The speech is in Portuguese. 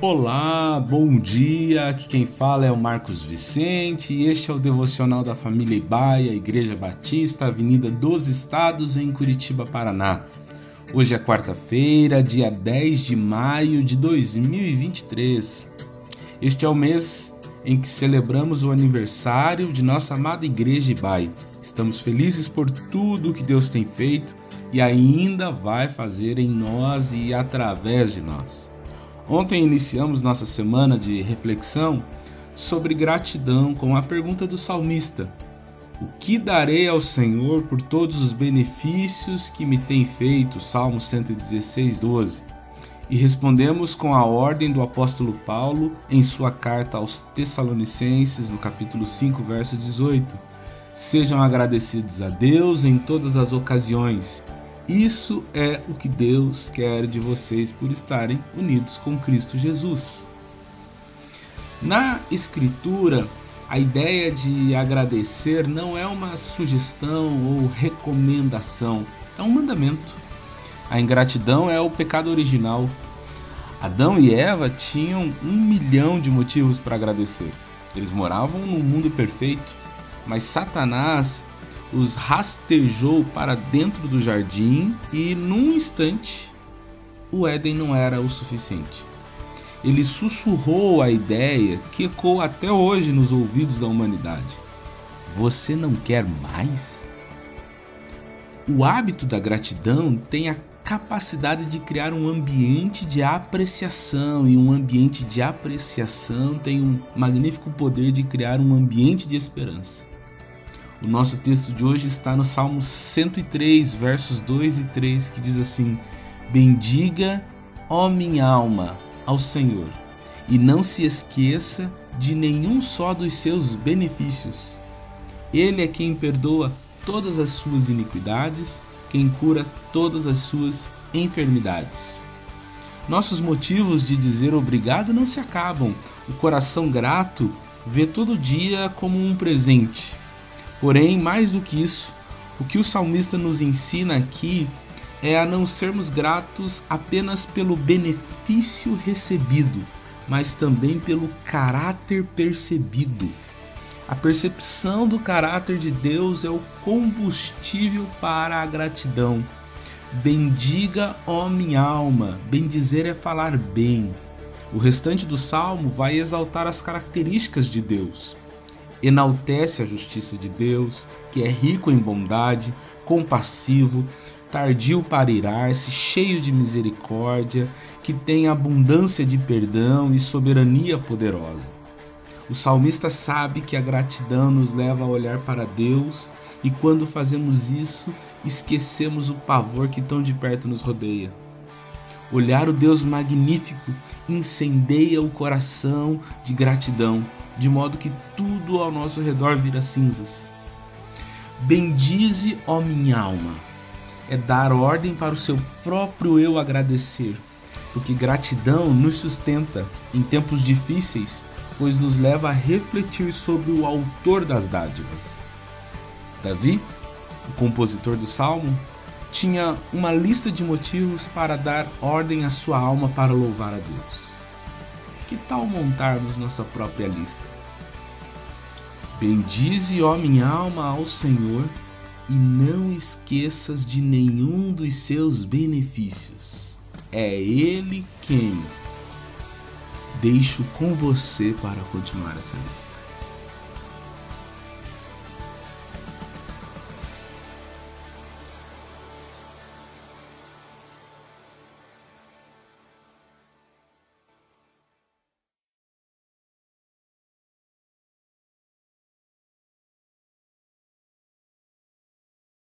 Olá, bom dia. Aqui quem fala é o Marcos Vicente e este é o devocional da família Ibaia, Igreja Batista, Avenida dos Estados, em Curitiba, Paraná. Hoje é quarta-feira, dia 10 de maio de 2023. Este é o mês em que celebramos o aniversário de nossa amada Igreja Ibai. Estamos felizes por tudo que Deus tem feito e ainda vai fazer em nós e através de nós. Ontem iniciamos nossa semana de reflexão sobre gratidão com a pergunta do salmista: O que darei ao Senhor por todos os benefícios que me tem feito? Salmo 116, 12. E respondemos com a ordem do apóstolo Paulo em sua carta aos Tessalonicenses, no capítulo 5, verso 18. Sejam agradecidos a Deus em todas as ocasiões isso é o que Deus quer de vocês por estarem unidos com Cristo Jesus. Na Escritura, a ideia de agradecer não é uma sugestão ou recomendação, é um mandamento. A ingratidão é o pecado original. Adão e Eva tinham um milhão de motivos para agradecer. Eles moravam num mundo perfeito, mas Satanás os rastejou para dentro do jardim e, num instante, o Éden não era o suficiente. Ele sussurrou a ideia que ecoa até hoje nos ouvidos da humanidade: Você não quer mais? O hábito da gratidão tem a capacidade de criar um ambiente de apreciação, e um ambiente de apreciação tem um magnífico poder de criar um ambiente de esperança. O nosso texto de hoje está no Salmo 103, versos 2 e 3, que diz assim: Bendiga, ó minha alma, ao Senhor, e não se esqueça de nenhum só dos seus benefícios. Ele é quem perdoa todas as suas iniquidades, quem cura todas as suas enfermidades. Nossos motivos de dizer obrigado não se acabam. O coração grato vê todo dia como um presente Porém, mais do que isso, o que o salmista nos ensina aqui é a não sermos gratos apenas pelo benefício recebido, mas também pelo caráter percebido. A percepção do caráter de Deus é o combustível para a gratidão. Bendiga, ó minha alma. Bendizer é falar bem. O restante do salmo vai exaltar as características de Deus enaltece a justiça de Deus, que é rico em bondade, compassivo, tardio para irar-se, cheio de misericórdia, que tem abundância de perdão e soberania poderosa. O salmista sabe que a gratidão nos leva a olhar para Deus e quando fazemos isso, esquecemos o pavor que tão de perto nos rodeia. Olhar o Deus magnífico incendeia o coração de gratidão de modo que tudo ao nosso redor vira cinzas. Bendize, ó minha alma, é dar ordem para o seu próprio eu agradecer, porque gratidão nos sustenta em tempos difíceis, pois nos leva a refletir sobre o autor das dádivas. Davi, o compositor do salmo, tinha uma lista de motivos para dar ordem à sua alma para louvar a Deus. Que tal montarmos nossa própria lista? Bendize, ó minha alma, ao Senhor e não esqueças de nenhum dos seus benefícios. É Ele quem. Deixo com você para continuar essa lista.